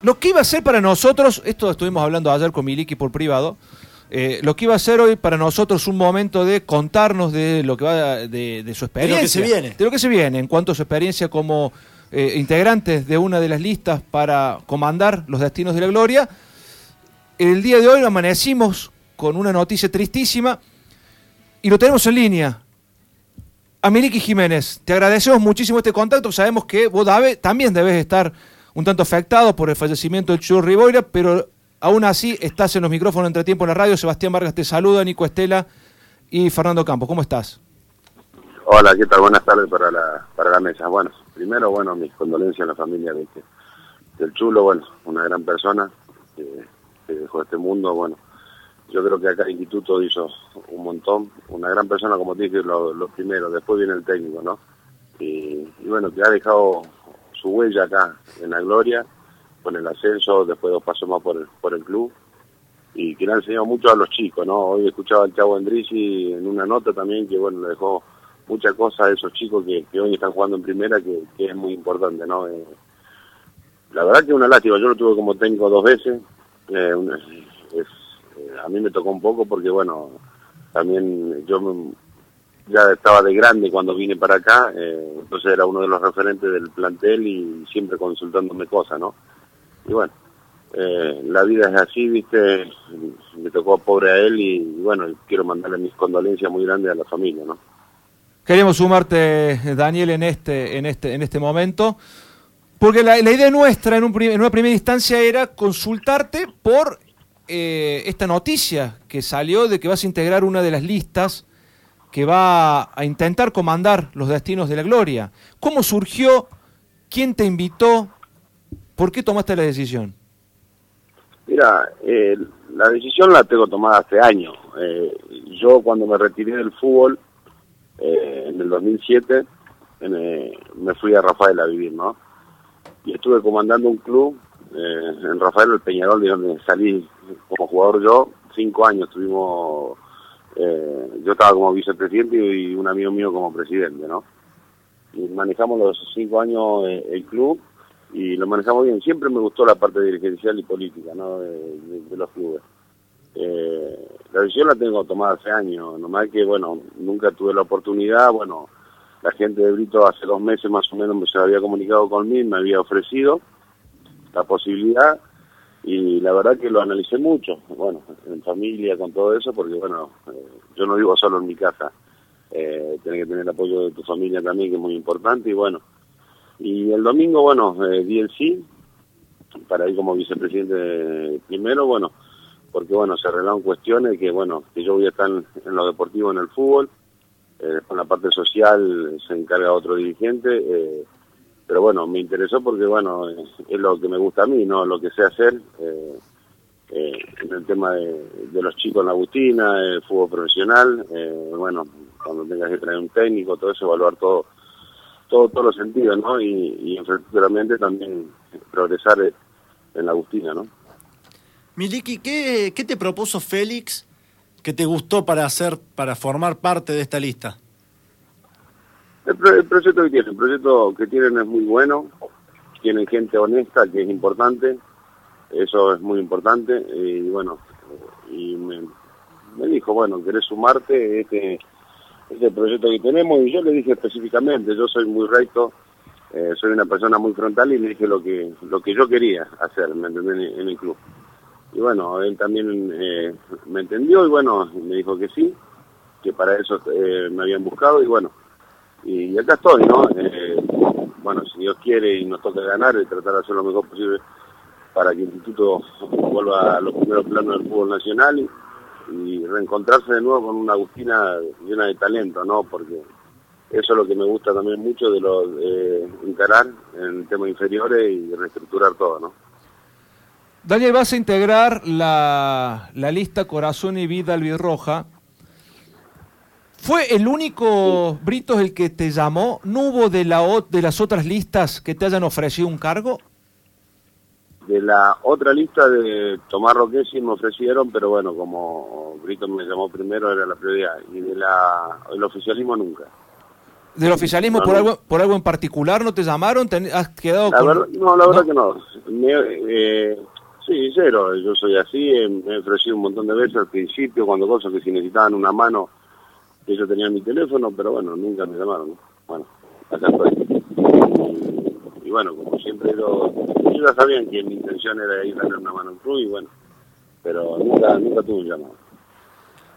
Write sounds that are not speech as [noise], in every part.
Lo que iba a ser para nosotros, esto estuvimos hablando ayer con Miliki por privado, eh, lo que iba a ser hoy para nosotros un momento de contarnos de lo que va de, de su experiencia. De lo que se viene. De lo que se viene, en cuanto a su experiencia como eh, integrantes de una de las listas para comandar los destinos de la gloria. El día de hoy amanecimos con una noticia tristísima y lo tenemos en línea. A Miliki Jiménez, te agradecemos muchísimo este contacto. Sabemos que vos Dave, también debes estar un tanto afectado por el fallecimiento de Chulo Riboira, pero aún así estás en los micrófonos entre tiempo en la radio. Sebastián Vargas te saluda, Nico Estela y Fernando Campos. ¿Cómo estás? Hola, ¿qué tal? Buenas tardes para la, para la mesa. Bueno, primero, bueno, mis condolencias a la familia de este, del Chulo, bueno, una gran persona que, dejó este mundo, bueno, yo creo que acá el instituto hizo un montón, una gran persona, como te dije, lo, lo primero, después viene el técnico, ¿no? Y, bueno, que ha dejado su huella acá en la gloria, con el ascenso, después dos pasos más por el, por el club, y que le ha enseñado mucho a los chicos, ¿no? Hoy escuchaba al Chavo Endrisi en una nota también que, bueno, le dejó muchas cosas a esos chicos que, hoy están jugando en primera, que, que es muy importante, ¿no? Eh, la verdad que es una lástima, yo lo tuve como técnico dos veces, eh, es, eh, a mí me tocó un poco porque, bueno, también yo me, ya estaba de grande cuando vine para acá, eh, entonces era uno de los referentes del plantel y siempre consultándome cosas, ¿no? Y bueno, eh, la vida es así, viste, me tocó pobre a él y, bueno, quiero mandarle mis condolencias muy grandes a la familia, ¿no? Queremos sumarte, Daniel, en este, en este, en este momento, porque la, la idea nuestra en, un, en, una primera instancia era consultarte por eh, esta noticia que salió de que vas a integrar una de las listas que va a intentar comandar los destinos de la gloria. ¿Cómo surgió? ¿Quién te invitó? ¿Por qué tomaste la decisión? Mira, eh, la decisión la tengo tomada hace años. Eh, yo cuando me retiré del fútbol, eh, en el 2007, en, eh, me fui a Rafael a vivir, ¿no? Y estuve comandando un club en Rafael, el Peñarol, de donde salí como jugador yo. Cinco años tuvimos eh, yo estaba como vicepresidente y un amigo mío como presidente, ¿no? Y manejamos los cinco años eh, el club y lo manejamos bien. Siempre me gustó la parte dirigencial y política, ¿no? De, los clubes. Eh, la decisión la tengo tomada hace años, nomás que, bueno, nunca tuve la oportunidad, bueno, la gente de Brito hace dos meses más o menos se había comunicado conmigo, me había ofrecido la posibilidad y la verdad que lo analicé mucho, bueno, en familia, con todo eso, porque bueno, eh, yo no vivo solo en mi casa, eh, tenés que tener el apoyo de tu familia también, que es muy importante, y bueno, y el domingo, bueno, eh, di el sí, para ir como vicepresidente primero, bueno, porque bueno, se arreglaron cuestiones que bueno, que yo voy a estar en, en lo deportivo, en el fútbol, eh, con la parte social se encarga otro dirigente, eh, pero bueno, me interesó porque bueno, es, lo que me gusta a mí, no lo que sé hacer, eh, eh, en el tema de, de, los chicos en la Agustina, el fútbol profesional, eh, bueno, cuando tengas que traer un técnico, todo eso, evaluar todo, todo todos los sentidos, ¿no? Y, y infraestructuralmente también progresar en la Agustina, ¿no? Miliki, ¿qué, ¿qué te propuso Félix que te gustó para hacer, para formar parte de esta lista? El, pro, el, proyecto que tienen, el proyecto que tienen es muy bueno, tienen gente honesta, que es importante, eso es muy importante, y bueno, y me, dijo, bueno, ¿querés sumarte? Este, este proyecto que tenemos, y yo le dije específicamente, yo soy muy recto, eh, soy una persona muy frontal y le dije lo que lo que yo quería hacer, ¿me entendés? En, en el club. Y bueno, él también eh, me entendió y bueno, me dijo que sí, que para eso eh, me habían buscado y bueno, y acá estoy, ¿no? Eh, bueno, si Dios quiere y nos toca ganar, y tratar de hacer lo mejor posible para que el instituto vuelva a los primeros planos del fútbol nacional y, y reencontrarse de nuevo con una Agustina llena de talento, ¿no? Porque eso es lo que me gusta también mucho de lo de encarar en temas inferiores y reestructurar todo, ¿no? Daniel, vas a integrar la, la lista Corazón y Vida Albirroja. ¿Fue el único sí. Britos el que te llamó? ¿No hubo de, la, de las otras listas que te hayan ofrecido un cargo? De la otra lista de Tomás Roque sí me ofrecieron, pero bueno, como Brito me llamó primero era la prioridad. Y de la, el oficialismo nunca. ¿Del oficialismo por algo por algo en particular no te llamaron? ¿Has quedado no, la verdad que no. eh, sí, cero. Yo soy así. me he ofrecido un montón de veces al principio, cuando cosas que si necesitaban una mano, ellos tenían mi teléfono, pero bueno, nunca me llamaron. Bueno, acá estoy. Y, bueno, como siempre, yo, ellos ya sabían que mi intención era ir a darle una mano al club y bueno, pero nunca, nunca tuve un llamado.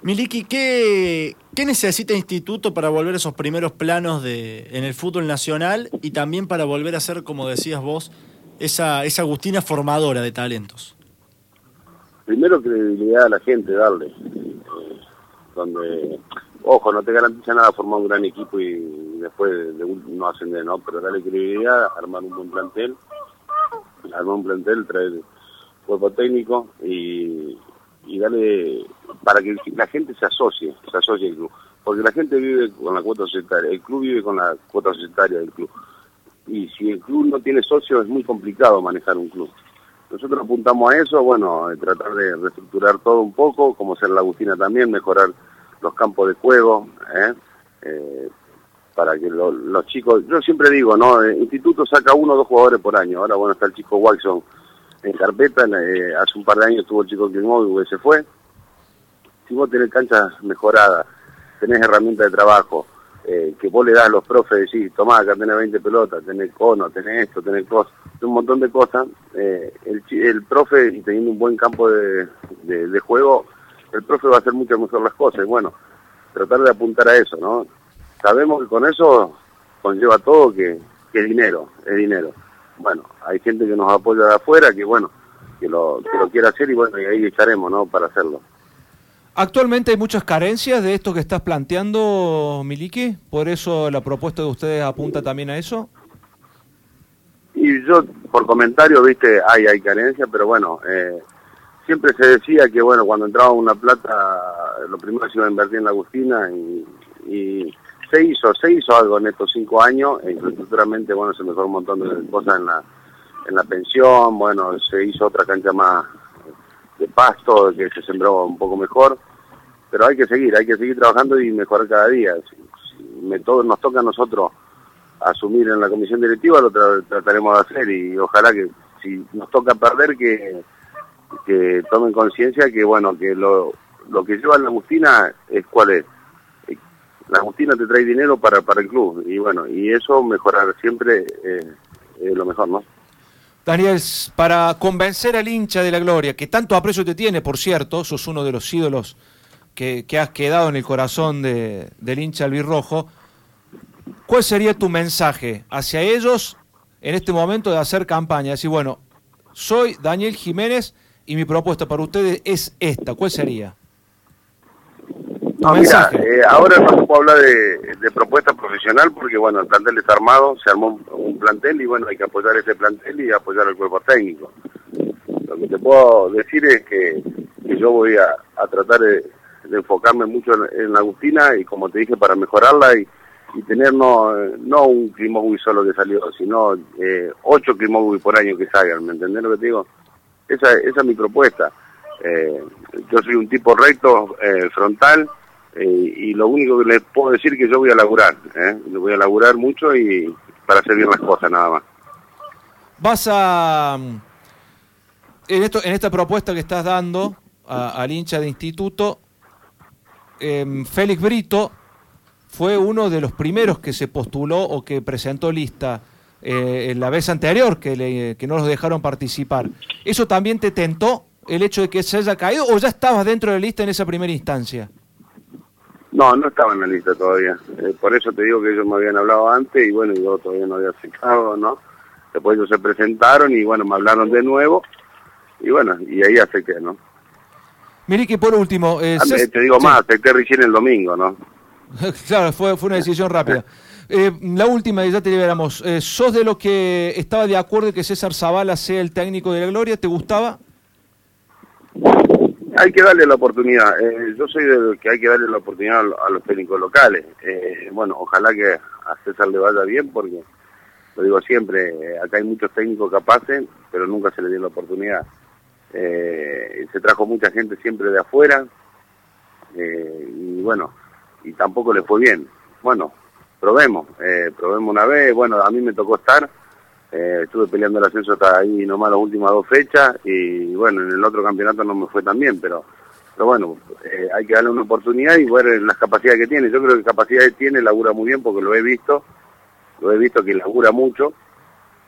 Miliki, ¿qué, ¿qué necesita el Instituto para volver a esos primeros planos de, en el fútbol nacional y también para volver a ser, como decías vos, esa, esa Agustina formadora de talentos? Primero credibilidad a la gente, darle. Eh, donde, ojo, no te garantiza nada formar un gran equipo y después de, no ascender, ¿no? Pero darle credibilidad, armar un buen plantel, armar un plantel, traer cuerpo técnico y, y darle para que la gente se asocie, se asocie al club. Porque la gente vive con la cuota societaria, el club vive con la cuota societaria del club. Y si el club no tiene socios es muy complicado manejar un club. Nosotros apuntamos a eso, bueno, tratar de reestructurar todo un poco, como ser la Agustina también, mejorar los campos de juego, ¿eh? Eh, para que los chicos, yo siempre digo, ¿no? El instituto saca uno o dos jugadores por año. Ahora, bueno, está el chico Watson en carpeta, eh, hace un par de años tuvo el chico que se fue. Si vos tenés canchas mejoradas, tenés herramientas de trabajo, eh, que vos le das a los profes, decís, tomá, acá tenés 20 pelotas, tenés cono, tenés esto, tenés cosas, un montón de cosas, eh, el, el profe, teniendo un buen campo de, de, juego, el profe va a hacer mucho mejor las cosas. bueno, tratar de apuntar a eso, ¿no? Sabemos que con eso conlleva todo que, que dinero, es dinero bueno, hay gente que nos apoya de afuera, que bueno, que lo, que lo quiera hacer y bueno, y ahí estaremos, ¿no? Para hacerlo. Actualmente hay muchas carencias de esto que estás planteando, Miliki, por eso la propuesta de ustedes apunta también a eso. Y yo, por comentario, viste, hay, hay carencias, pero bueno, eh, siempre se decía que bueno, cuando entraba una plata, lo primero se iba a invertir en la Agustina y, y se hizo, se hizo algo en estos cinco años, e infraestructuramente, bueno, se mejoró un montón de cosas en la, en la pensión, bueno, se hizo otra cancha más de pasto, que se sembró un poco mejor, pero hay que seguir, hay que seguir trabajando y mejorar cada día. Me nos toca a nosotros asumir en la comisión directiva, lo trataremos de hacer y ojalá que si nos toca perder, que, que tomen conciencia que, bueno, que lo, lo que lleva la Agustina es cuál es la Agustina te trae dinero para, para el club y bueno, y eso mejorar siempre eh, es lo mejor, ¿no? Daniel, para convencer al hincha de la gloria, que tanto aprecio te tiene, por cierto, sos uno de los ídolos que, que has quedado en el corazón de, del hincha albirrojo, ¿cuál sería tu mensaje hacia ellos en este momento de hacer campaña? Decir, bueno, soy Daniel Jiménez y mi propuesta para ustedes es esta, ¿cuál sería? No, mira, eh, ahora no se puede hablar de, propuesta profesional porque, bueno, el plantel está armado, se armó un, plantel y, bueno, hay que apoyar ese plantel y apoyar al cuerpo técnico. Lo que te puedo decir es que, yo voy a, tratar de, enfocarme mucho en, la Agustina y, como te dije, para mejorarla y, tener no, no un Climogui solo que salió, sino eh, ocho Climogui por año que salgan, ¿me entendés lo que te digo? Esa, es mi propuesta. Eh, yo soy un tipo recto, eh, frontal, eh, y lo único que les puedo decir es que yo voy a laburar, voy a laburar mucho y para hacer bien las cosas nada más. Vas a, en, esto, en esta propuesta que estás dando al hincha de instituto, em, Félix Brito fue uno de los primeros que se postuló o que presentó lista eh, en la vez anterior, que, le, que no los dejaron participar. ¿Eso también te tentó el hecho de que se haya caído o ya estabas dentro de la lista en esa primera instancia? No, no estaba en la lista todavía. Eh, por eso te digo que ellos me habían hablado antes y bueno, yo todavía no había aceptado, ¿no? Después ellos se presentaron y bueno, me hablaron de nuevo y bueno, y ahí acepté, ¿no? Mire que por último... Eh, ah, te digo más, acepté recién el domingo, ¿no? [laughs] claro, fue, fue una decisión rápida. [laughs] Eh, la última, ya te liberamos. Eh, ¿Sos de lo que estaba de acuerdo que César Zavala sea el técnico de la Gloria? ¿Te gustaba? hay que darle la oportunidad. Eh, yo soy del que hay que darle la oportunidad a los técnicos locales. Eh, bueno, ojalá que a César le vaya bien porque, lo digo siempre, eh, acá hay muchos técnicos capaces, pero nunca se le dio la oportunidad. se trajo mucha gente siempre de afuera y bueno, y tampoco le fue bien. Bueno, probemos, eh, probemos una vez, bueno, a mí me tocó estar, eh, estuve peleando el ascenso hasta ahí nomás las últimas dos fechas y bueno, en el otro campeonato no me fue tan bien, pero, pero bueno, eh, hay que darle una oportunidad y ver las capacidades que tiene. Yo creo que capacidades tiene, labura muy bien porque lo he visto, lo he visto que labura mucho.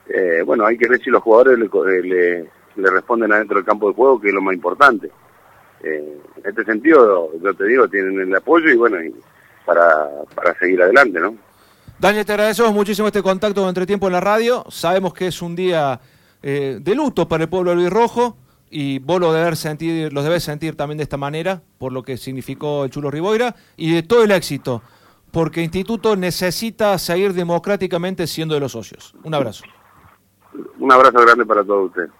Eh, bueno, hay que ver si los jugadores le, le, le responden adentro del campo de juego, que es lo más importante. en este sentido, yo te digo, tienen el apoyo y bueno, y, para, para seguir adelante, ¿no? Daniel, te agradecemos muchísimo este contacto con Entretiempo en la radio. Sabemos que es un día eh, de luto para el pueblo Luis Rojo y vos lo debes, sentir, lo debes sentir también de esta manera, por lo que significó el Chulo Riboira, y de todo el éxito, porque Instituto necesita seguir democráticamente siendo de los socios. Un abrazo. Un abrazo grande para todos ustedes.